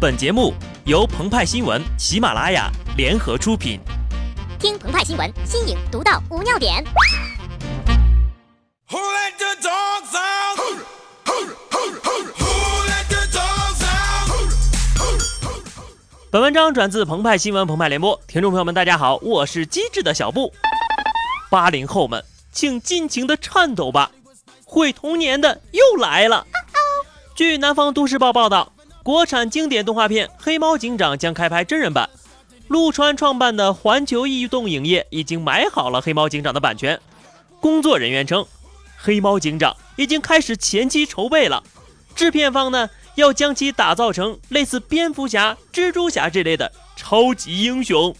本节目由澎湃新闻、喜马拉雅联合出品。听澎湃新闻，新颖独到，无尿点。本文章转自澎湃新闻澎湃联播，听众朋友们，大家好，我是机智的小布。八零后们，请尽情的颤抖吧，毁童年的又来了。据南方都市报报道，国产经典动画片《黑猫警长》将开拍真人版。陆川创办的环球异动影业已经买好了《黑猫警长》的版权。工作人员称，《黑猫警长》已经开始前期筹备了。制片方呢，要将其打造成类似蝙蝠侠、蜘蛛侠这类的超级英雄。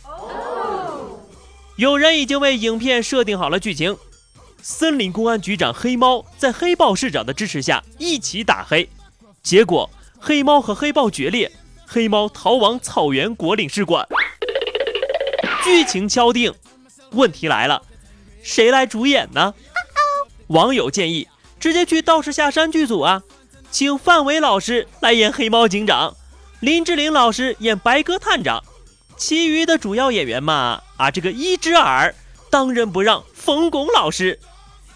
有人已经为影片设定好了剧情：森林公安局长黑猫在黑豹市长的支持下一起打黑，结果黑猫和黑豹决裂，黑猫逃往草原国领事馆。剧情敲定，问题来了，谁来主演呢？网友建议直接去道士下山剧组啊，请范伟老师来演黑猫警长，林志玲老师演白鸽探长，其余的主要演员嘛，啊，这个一只耳当仁不让冯巩老师，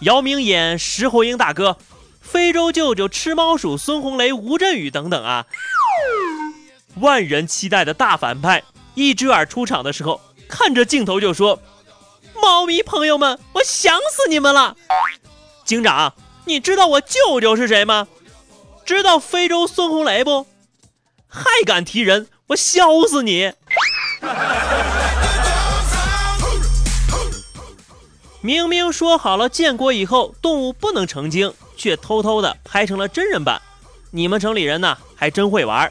姚明演石猴鹰大哥，非洲舅舅吃猫鼠孙红雷吴镇宇等等啊。万人期待的大反派一只耳出场的时候，看着镜头就说：“猫咪朋友们，我想死你们了！”警长，你知道我舅舅是谁吗？知道非洲孙红雷不？还敢提人，我削死你！明明说好了建国以后动物不能成精，却偷偷的拍成了真人版。你们城里人呐，还真会玩。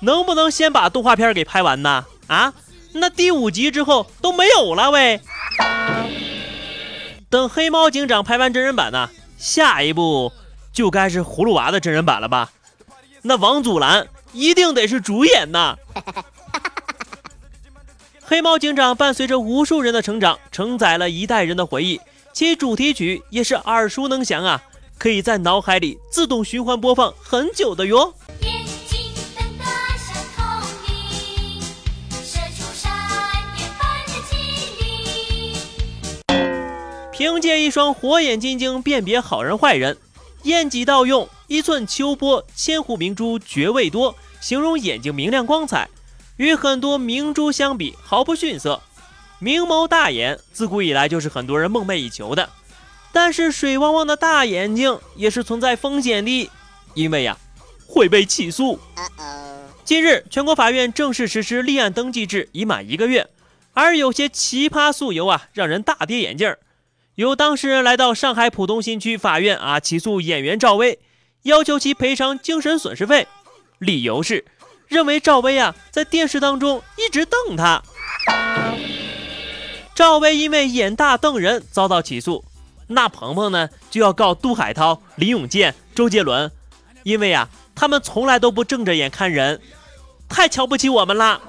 能不能先把动画片给拍完呢？啊，那第五集之后都没有了喂。等黑猫警长拍完真人版呢，下一步就该是葫芦娃的真人版了吧？那王祖蓝一定得是主演呐。黑猫警长伴随着无数人的成长，承载了一代人的回忆，其主题曲也是耳熟能详啊，可以在脑海里自动循环播放很久的哟。凭借一双火眼金睛辨别好人坏人，验几道用一寸秋波，千户明珠绝味多，形容眼睛明亮光彩。与很多明珠相比，毫不逊色。明眸大眼，自古以来就是很多人梦寐以求的。但是水汪汪的大眼睛也是存在风险的，因为呀、会被起诉。近日，全国法院正式实施立案登记制，已满一个月，而有些奇葩诉由啊，让人大跌眼镜儿。有当事人来到上海浦东新区法院啊，起诉演员赵薇，要求其赔偿精神损失费，理由是认为赵薇啊在电视当中一直瞪他。赵薇因为眼大瞪人遭到起诉，那鹏鹏呢就要告杜海涛、林永健、周杰伦，因为啊他们从来都不正着眼看人，太瞧不起我们啦。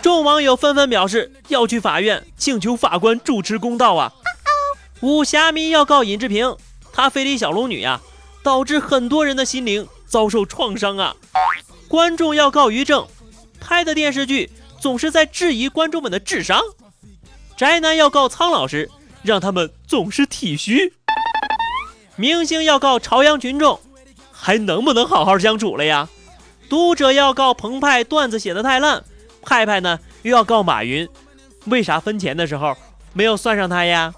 众网友纷纷表示要去法院请求法官主持公道啊！武侠迷要告尹志平，他非礼小龙女呀、导致很多人的心灵遭受创伤啊！观众要告于正，拍的电视剧总是在质疑观众们的智商。宅男要告苍老师，让他们总是体虚。明星要告朝阳群众，还能不能好好相处了呀？读者要告澎湃段子写的太烂，派派呢又要告马云，为啥分钱的时候没有算上他呀？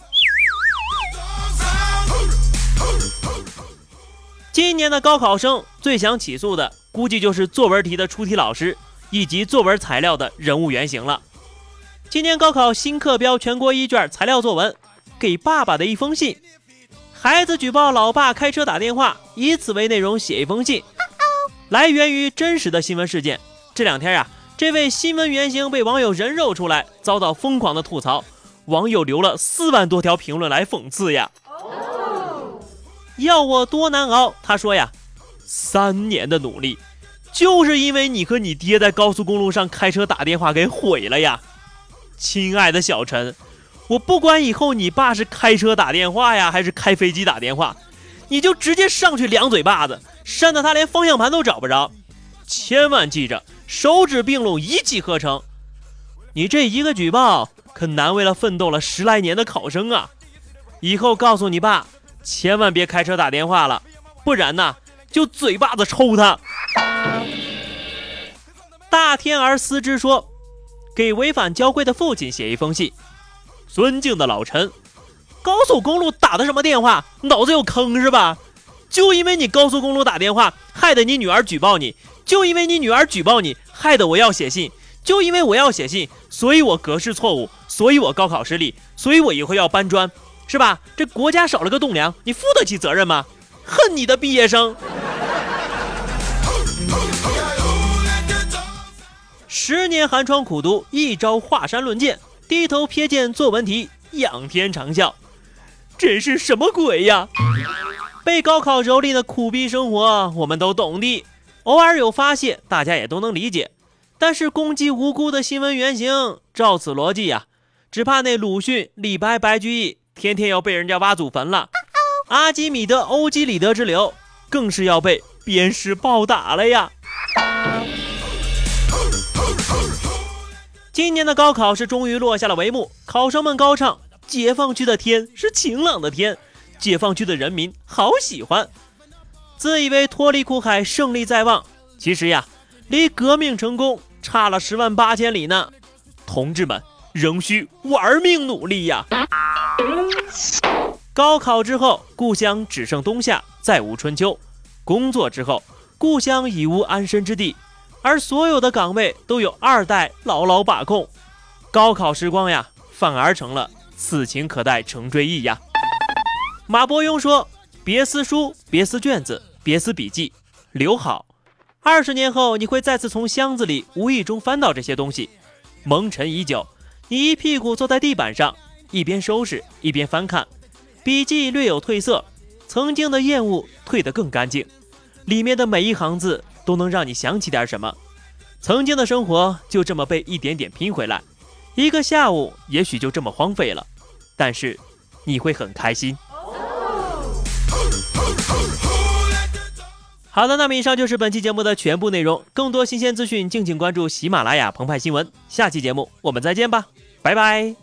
今年的高考生最想起诉的，估计就是作文题的出题老师以及作文材料的人物原型了。今年高考新课标全国一卷材料作文《给爸爸的一封信》，孩子举报老爸开车打电话，以此为内容写一封信，来源于真实的新闻事件。这两天呀、这位新闻原型被网友人肉出来，遭到疯狂的吐槽，网友留了四万多条评论来讽刺呀。要我多难熬？他说呀，三年的努力，就是因为你和你爹在高速公路上开车打电话给毁了呀。亲爱的小陈，我不管以后你爸是开车打电话呀，还是开飞机打电话，你就直接上去两嘴巴子，扇得他连方向盘都找不着。千万记着，手指并拢，一气呵成。你这一个举报，可难为了奋斗了十来年的考生啊！以后告诉你爸，千万别开车打电话了，不然呐，就嘴巴子抽他。大天儿思之说，给违反交规的父亲写一封信。尊敬的老陈，高速公路打的什么电话？脑子有坑是吧？就因为你高速公路打电话，害得你女儿举报你；就因为你女儿举报你，害得我要写信；就因为我要写信，所以我格式错误，所以我高考失利，所以我以后要搬砖，是吧？这国家少了个栋梁，你负得起责任吗？恨你的毕业生！十年寒窗苦读，一朝华山论剑，低头瞥见作文题，仰天长啸，这是什么鬼呀？被高考蹂躏的苦逼生活，我们都懂的。偶尔有发泄，大家也都能理解。但是攻击无辜的新闻原型，照此逻辑呀，只怕那鲁迅、李白、白居易天天要被人家挖祖坟了。阿基米德、欧几里得之流，更是要被鞭尸暴打了呀。今年的高考是终于落下了帷幕，考生们高唱：“解放区的天是晴朗的天，解放区的人民好喜欢。”自以为脱离苦海，胜利在望，其实呀，离革命成功差了十万八千里呢。同志们，仍需玩命努力呀！高考之后，故乡只剩冬夏，再无春秋；工作之后，故乡已无安身之地。而所有的岗位都有二代牢牢把控，高考时光呀，反而成了此情可待成追忆呀。马伯庸说：“别撕书，别撕卷子，别撕笔记，留好。二十年后，你会再次从箱子里无意中翻到这些东西，蒙尘已久。你一屁股坐在地板上，一边收拾一边翻看，笔记略有褪色，曾经的厌恶褪得更干净，里面的每一行字。”都能让你想起点什么，曾经的生活就这么被一点点拼回来，一个下午也许就这么荒废了，但是你会很开心。好的，那么以上就是本期节目的全部内容，更多新鲜资讯敬请关注喜马拉雅澎湃新闻，下期节目我们再见吧，拜拜。